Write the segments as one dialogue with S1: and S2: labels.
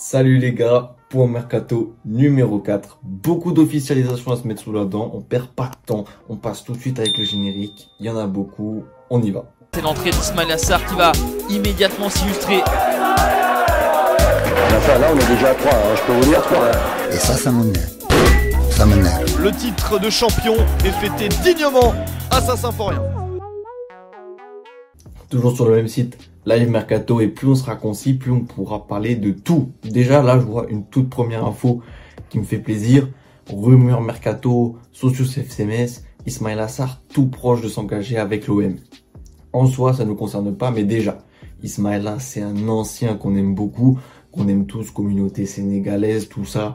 S1: Salut les gars, pour Mercato numéro 4. Beaucoup d'officialisation à se mettre sous la dent, on perd pas de temps, on passe tout de suite avec le générique, il y en a beaucoup, on y va.
S2: C'est l'entrée d'Ismail Assar qui va immédiatement s'illustrer.
S3: Enfin, là, on est déjà à 3, hein, je peux vous dire 3.
S4: Et ça, ça m'énerve. Ça m'énerve.
S5: Le titre de champion est fêté dignement à Saint-Symphorien.
S1: Toujours sur le même site, Live Mercato, et plus on sera concis, plus on pourra parler de tout. Déjà, là, je vois une toute première info qui me fait plaisir. Rumeur Mercato, Socios FCMS, Ismail Assar, tout proche de s'engager avec l'OM. En soi, ça ne nous concerne pas, mais déjà, Ismail c'est un ancien qu'on aime beaucoup, qu'on aime tous, communauté sénégalaise, tout ça,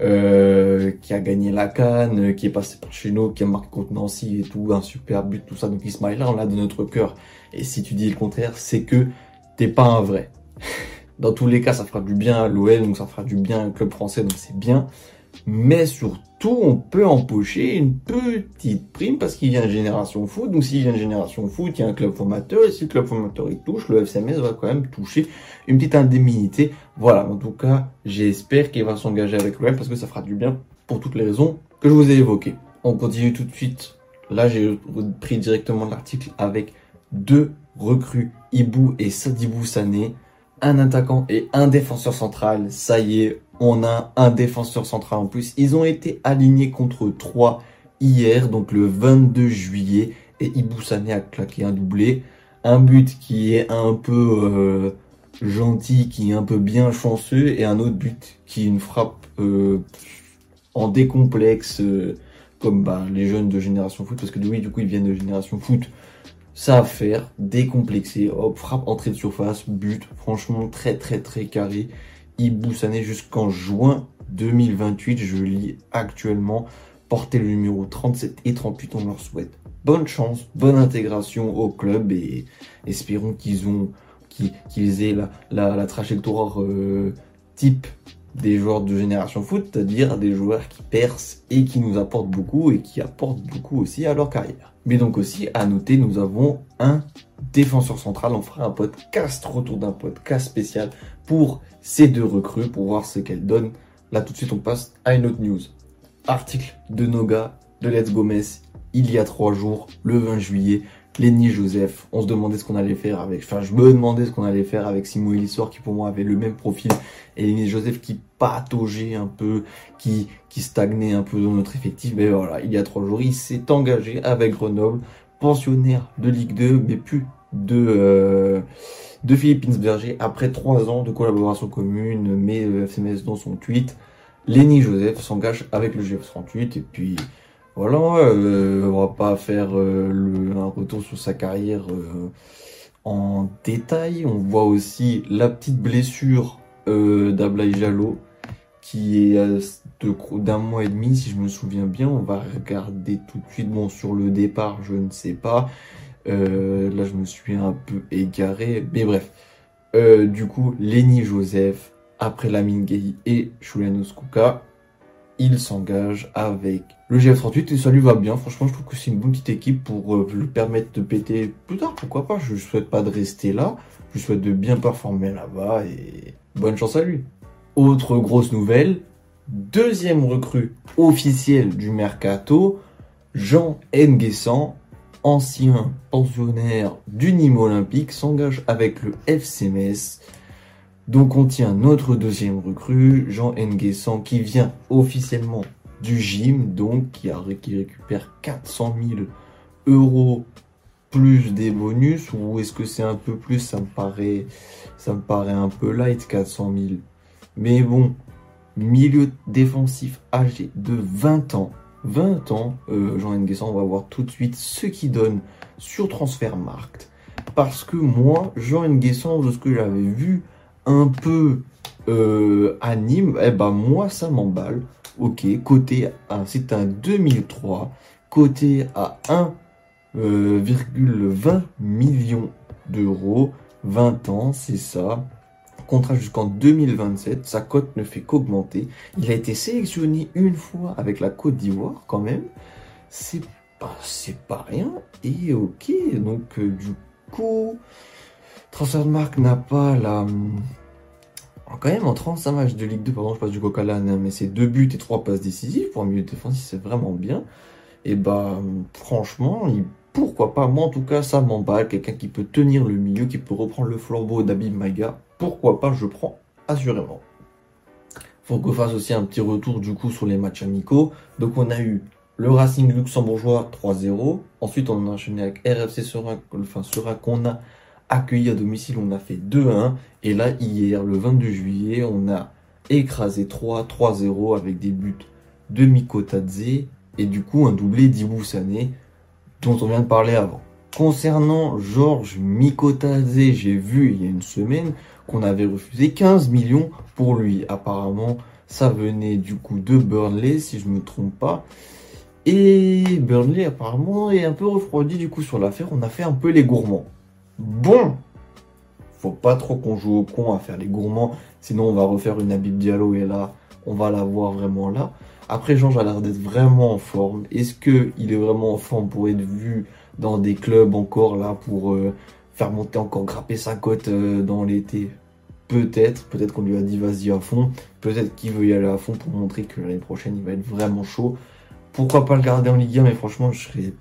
S1: euh, qui a gagné la canne, qui est passé par chez nous, qui a marqué contre Nancy et tout, un super but, tout ça. Donc Ismail on l'a de notre cœur. Et si tu dis le contraire, c'est que t'es pas un vrai. Dans tous les cas, ça fera du bien à l'OL, donc ça fera du bien un club français, donc c'est bien. Mais surtout, on peut empocher une petite prime parce qu'il vient de Génération Foot. Donc s'il vient de Génération Foot, il y a un club formateur. Et si le club formateur il touche, le FCMS va quand même toucher une petite indemnité. Voilà, en tout cas, j'espère qu'il va s'engager avec l'OL parce que ça fera du bien pour toutes les raisons que je vous ai évoquées. On continue tout de suite. Là, j'ai pris directement l'article avec deux recrues, Ibu et Sadibou Sané, un attaquant et un défenseur central. Ça y est, on a un défenseur central en plus. Ils ont été alignés contre trois hier, donc le 22 juillet, et Ibu Sané a claqué un doublé. Un but qui est un peu euh, gentil, qui est un peu bien chanceux, et un autre but qui est une frappe euh, en décomplexe, euh, comme bah, les jeunes de Génération Foot, parce que oui, du coup, ils viennent de Génération Foot ça à faire, décomplexé, hop, frappe entrée de surface, but, franchement très très très carré. Il boussanait jusqu'en juin 2028, je lis actuellement, porter le numéro 37 et 38, on leur souhaite bonne chance, bonne intégration au club et espérons qu'ils ont qu'ils aient la trajectoire euh, type des joueurs de génération foot, c'est-à-dire des joueurs qui percent et qui nous apportent beaucoup et qui apportent beaucoup aussi à leur carrière. Mais donc aussi, à noter, nous avons un défenseur central. On fera un podcast, retour d'un podcast spécial pour ces deux recrues, pour voir ce qu'elles donnent. Là, tout de suite, on passe à une autre news. Article de Noga, de Let's Gomez, il y a trois jours, le 20 juillet. Lenny Joseph, on se demandait ce qu'on allait faire avec, enfin je me demandais ce qu'on allait faire avec Simon Elissor qui pour moi avait le même profil et Lenny Joseph qui pataugeait un peu, qui, qui stagnait un peu dans notre effectif. Mais voilà, il y a trois jours, il s'est engagé avec Grenoble, pensionnaire de Ligue 2, mais plus de, euh, de Philippe Berger après trois ans de collaboration commune, mais le FMS dans son tweet. Lenny Joseph s'engage avec le GF38 et puis voilà, on va pas faire euh, un retour sur sa carrière euh, en détail. On voit aussi la petite blessure euh, d'Ablaï Jalo qui est d'un mois et demi, si je me souviens bien. On va regarder tout de suite. Bon, sur le départ, je ne sais pas. là, je me suis un peu égaré. Mais bref. du coup, Lenny Joseph, après Lamine Gay et Julianos Kuka, il s'engage avec le GF38 et ça lui va bien. Franchement, je trouve que c'est une bonne petite équipe pour euh, lui permettre de péter plus tard. Pourquoi pas Je ne souhaite pas de rester là. Je souhaite de bien performer là-bas et bonne chance à lui. Autre grosse nouvelle, deuxième recrue officielle du mercato, Jean Nguessan, ancien pensionnaire du Nîmes Olympique, s'engage avec le FC donc on tient notre deuxième recrue, Jean Nguessan, qui vient officiellement du gym, donc qui, récupère 400 000 euros plus des bonus, ou est-ce que c'est un peu plus? Ça me paraît, ça me paraît un peu light, 400 000. Mais bon, milieu défensif âgé de 20 ans. 20 ans, euh, Jean Nguessan, on va voir tout de suite ce qu'il donne sur Transfermarkt. Parce que moi, Jean Nguessan, de ce que j'avais vu, un peu euh, anime, eh ben moi ça m'emballe. Ok, côté à c'est un 2003, côté à 1,20 euh, millions d'euros, 20 ans, c'est ça. Contrat jusqu'en 2027, sa cote ne fait qu'augmenter. Il a été sélectionné une fois avec la Côte d'Ivoire quand même. C'est pas, c'est pas rien. Et ok, donc euh, du coup, Transfermarkt n'a pas la, quand même en 35 matchs de Ligue 2, pardon, je passe du coq à l'âne, mais c'est deux buts et trois passes décisives pour un milieu défensif, c'est vraiment bien. Et bah, franchement, pourquoi pas? Moi, en tout cas, ça m'emballe. Quelqu'un qui peut tenir le milieu, qui peut reprendre le flambeau d'Abib Maga. Pourquoi pas? Je prends assurément. Faut qu'on fasse aussi un petit retour du coup sur les matchs amicaux. Donc, on a eu le Racing luxembourgeois 3-0. Ensuite, on a enchaîné avec RFC Serein, enfin qu'on a accueilli à domicile. On a fait 2-1. Et là, hier, le 22 juillet, on a écrasé 3-3-0 avec des buts de Miko Tadze et du coup un doublé Sané dont on vient de parler avant. Concernant Georges Mikotadze, j'ai vu il y a une semaine qu'on avait refusé 15 millions pour lui. Apparemment, ça venait du coup de Burnley, si je me trompe pas. Et Burnley, apparemment, est un peu refroidi du coup sur l'affaire. On a fait un peu les gourmands. Bon, faut pas trop qu'on joue au con à faire les gourmands, sinon on va refaire une Habib Diallo et là, on va la voir vraiment là. Après, Georges a l'air d'être vraiment en forme. Est-ce que il est vraiment en forme pour être vu dans des clubs encore là pour euh, faire monter encore grapper sa cote euh, dans l'été? Peut-être, peut-être qu'on lui a dit vas-y à fond, peut-être qu'il veut y aller à fond pour montrer que l'année prochaine il va être vraiment chaud. Pourquoi pas le garder en Ligue 1 Mais franchement, je serais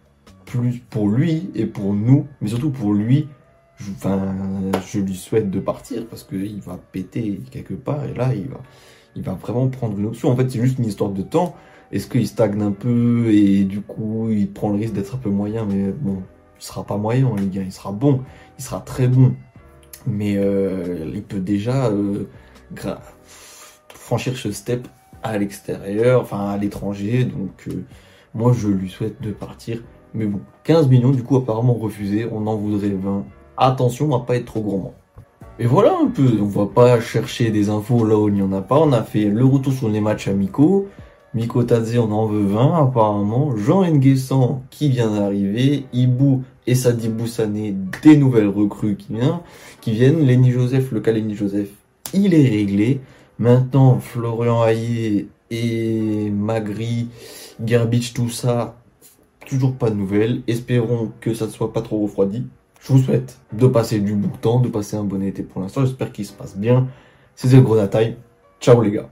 S1: plus pour lui et pour nous, mais surtout pour lui. Je, lui souhaite de partir parce qu'il va péter quelque part et là il va, il va vraiment prendre une option. En fait, c'est juste une histoire de temps. Est-ce qu'il stagne un peu et du coup il prend le risque d'être un peu moyen? Mais bon, il sera pas moyen en Ligue 1, il sera bon, il sera très bon. Mais euh, il peut déjà euh, franchir ce step à l'extérieur, enfin à l'étranger. Donc euh, moi je lui souhaite de partir. Mais bon, 15 millions du coup apparemment refusé, on en voudrait 20. Attention à pas être trop gourmand. Et voilà un peu, on va pas chercher des infos là où il n'y en a pas. On a fait le retour sur les matchs amicaux. Miko Tadze, on en veut 20 apparemment. Jean Nguessan qui vient d'arriver. Ibu et Sadi Boussane, des nouvelles recrues qui, viennent, qui. Lenny Joseph, le cas Lenny Joseph, il est réglé. Maintenant, Florian Hayé et Magri, Gerbich, tout ça, toujours pas de nouvelles. Espérons que ça ne soit pas trop refroidi. Je vous souhaite de passer du bon temps, de passer un bon été pour l'instant. J'espère qu'il se passe bien. C'était le Grenat Time. Ciao les gars.